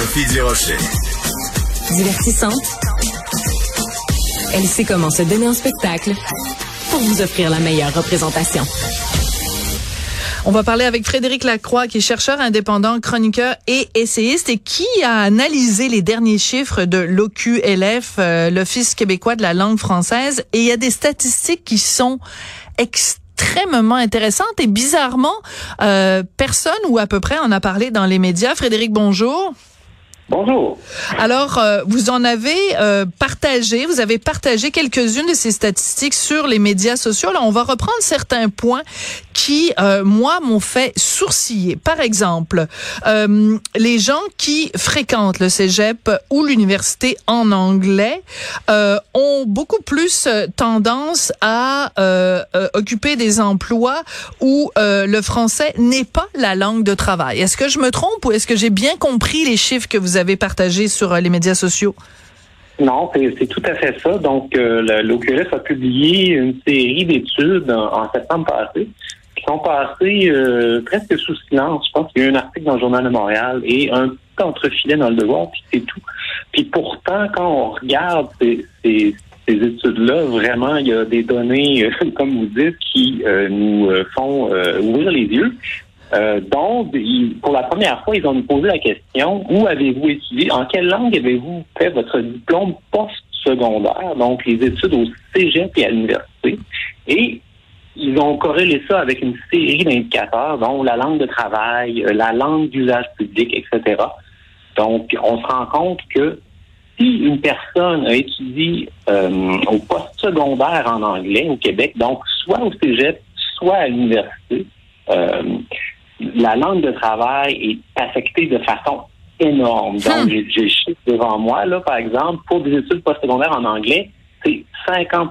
Sophie Durocher. Divertissante. Elle sait comment se donner en spectacle pour vous offrir la meilleure représentation. On va parler avec Frédéric Lacroix, qui est chercheur indépendant, chroniqueur et essayiste, et qui a analysé les derniers chiffres de l'OQLF, euh, l'Office québécois de la langue française, et il y a des statistiques qui sont extrêmement intéressantes et bizarrement, euh, personne ou à peu près en a parlé dans les médias. Frédéric, bonjour. Bonjour. Alors, euh, vous en avez euh, partagé, vous avez partagé quelques-unes de ces statistiques sur les médias sociaux. Là, on va reprendre certains points qui, euh, moi, m'ont fait sourciller. Par exemple, les gens qui fréquentent le cégep ou l'université en anglais ont beaucoup plus tendance à occuper des emplois où le français n'est pas la langue de travail. Est-ce que je me trompe ou est-ce que j'ai bien compris les chiffres que vous avez partagé sur euh, les médias sociaux? Non, c'est tout à fait ça. Donc, euh, a publié une série d'études en, septembre passé qui sont passées euh, presque sous silence. Je pense qu'il y a eu un article dans le Journal de Montréal et un petit entrefilet dans le devoir, puis c'est tout. Puis pourtant, quand on regarde ces, ces, études-là, vraiment, il y a des données, comme vous dites, qui nous font ouvrir les yeux. Euh, donc, pour la première fois, ils ont nous posé la question où avez-vous étudié, en quelle langue avez-vous fait votre diplôme post-secondaire, donc les études au cégep et à l'université? Et ils ont corrélé ça avec une série d'indicateurs, dont la langue de travail, euh, la langue d'usage public, etc. Donc, on se rend compte que si une personne a étudié euh, au post-secondaire en anglais au Québec, donc soit au cégep, soit à l'université, euh, la langue de travail est affectée de façon énorme. Donc, hmm. j'ai chiffre devant moi, là, par exemple, pour des études postsecondaires en anglais, c'est 50%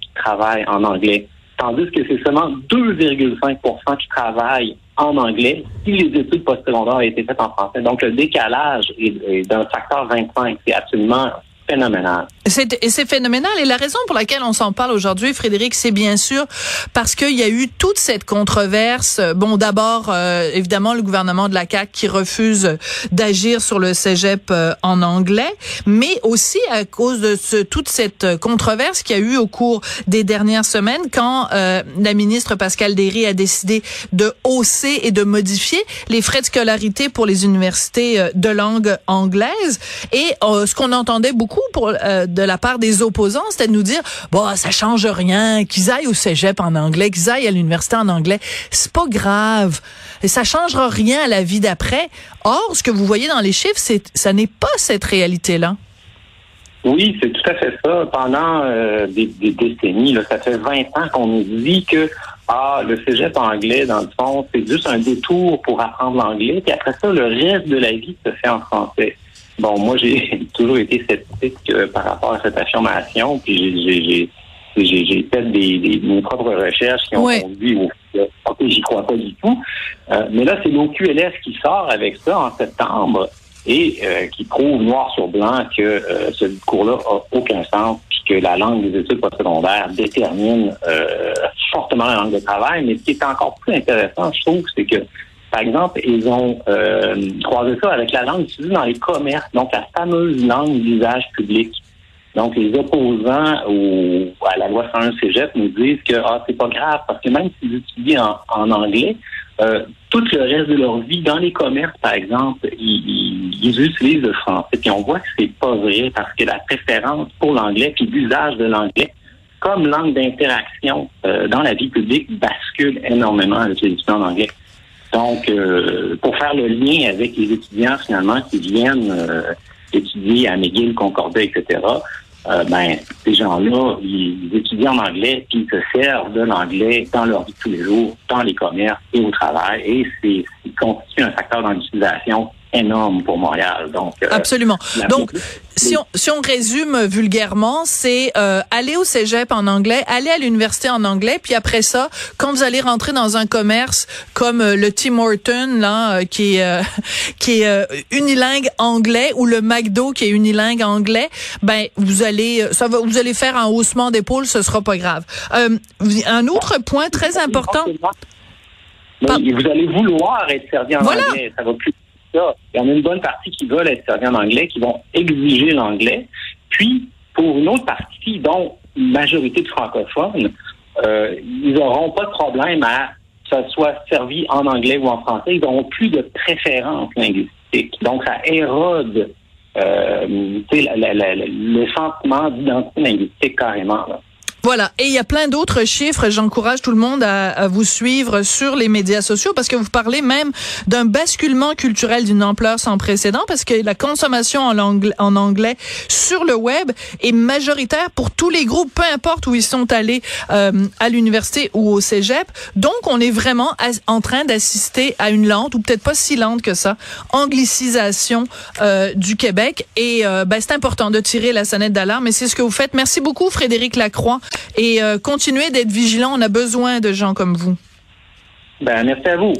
qui travaillent en anglais, tandis que c'est seulement 2,5% qui travaillent en anglais si les études postsecondaires ont été faites en français. Donc, le décalage est, d'un facteur 25. C'est absolument phénoménal. C'est, c'est phénoménal. Et la raison pour laquelle on s'en parle aujourd'hui, Frédéric, c'est bien sûr parce qu'il y a eu toute cette controverse. Bon, d'abord, euh, évidemment, le gouvernement de la CAQ qui refuse d'agir sur le cégep euh, en anglais, mais aussi à cause de ce, toute cette controverse qu'il y a eu au cours des dernières semaines quand euh, la ministre Pascal Derry a décidé de hausser et de modifier les frais de scolarité pour les universités de langue anglaise. Et ce qu'on entendait beaucoup pour de la part des opposants, c'était de nous dire, bon, ça change rien, qu'ils aillent au cégep en anglais, qu'ils aillent à l'université en anglais, c'est pas grave. Ça changera rien à la vie d'après. Or, ce que vous voyez dans les chiffres, c'est, ça n'est pas cette réalité-là. Oui, c'est tout à fait ça. Pendant euh, des, décennies, ça fait 20 ans qu'on nous dit que ah, le cégep anglais, dans le fond, c'est juste un détour pour apprendre l'anglais, puis après ça, le reste de la vie se fait en français. Bon, moi, j'ai toujours été sceptique euh, par rapport à cette affirmation, puis j'ai fait des, des, mes propres recherches qui ont conduit au fait j'y crois pas du tout. Euh, mais là, c'est l'OQLS qui sort avec ça en septembre et euh, qui prouve noir sur blanc que ce cours-là a aucun sens, puis que la langue des études postsecondaires détermine fortement la langue de travail. Mais ce qui est encore plus intéressant, je trouve, c'est que par exemple, ils ont euh, croisé ça avec la langue utilisée dans les commerces, donc la fameuse langue d'usage public. Donc, les opposants à la loi 101 Cégep nous disent que ah, c'est pas grave, parce que même s'ils étudient en, anglais, euh, tout le reste de leur vie, dans les commerces, par exemple, ils, utilisent le français. Puis on voit que c'est pas vrai parce que la préférence pour l'anglais puis l'usage de l'anglais comme langue d'interaction euh, dans la vie publique bascule énormément avec les étudiants en anglais. Donc, euh, pour faire le lien avec les étudiants finalement qui viennent euh, étudier à McGill, Concordia, etc., euh, ben, ces gens-là, ils étudient en anglais, puis ils se servent de l'anglais dans leur vie de tous les jours, dans les commerces et au travail, et c'est constitue un facteur dans l'utilisation énorme pour Montréal. Donc, euh, Absolument. Donc, si on, si on résume vulgairement, c'est euh, aller au cégep en anglais, aller à l'université en anglais, puis après ça, quand vous allez rentrer dans un commerce comme euh, le Tim Horton, là, qui est, qui est unilingue anglais, ou le McDo qui est unilingue anglais, ben, vous allez, ça va, vous allez faire un haussement d'épaule, ce sera pas grave. un autre point très important. vous allez vouloir être servi en anglais, ça va plus Il y en a une bonne partie qui veulent être servis en anglais, qui vont exiger l'anglais. Puis, pour une autre partie, dont une majorité de francophones, euh, ils n'auront pas de problème à que ça soit servi en anglais ou en français. Ils n'auront plus de préférence linguistique. Donc, ça érode euh, le sentiment d'identité linguistique carrément. Voilà. Et il y a plein d'autres chiffres. J'encourage tout le monde à, vous suivre sur les médias sociaux parce que vous parlez même d'un basculement culturel d'une ampleur sans précédent parce que la consommation en anglais, en anglais sur le web est majoritaire pour tous les groupes, peu importe où ils sont allés euh, à l'université ou au cégep. Donc, on est vraiment en train d'assister à une lente ou peut-être pas si lente que ça, anglicisation euh, du Québec. Et euh, ben, c'est important de tirer la sonnette d'alarme. Et c'est ce que vous faites. Merci beaucoup, Frédéric Lacroix et euh, continuez d'être vigilant. On a besoin de gens comme vous. Ben, merci à vous.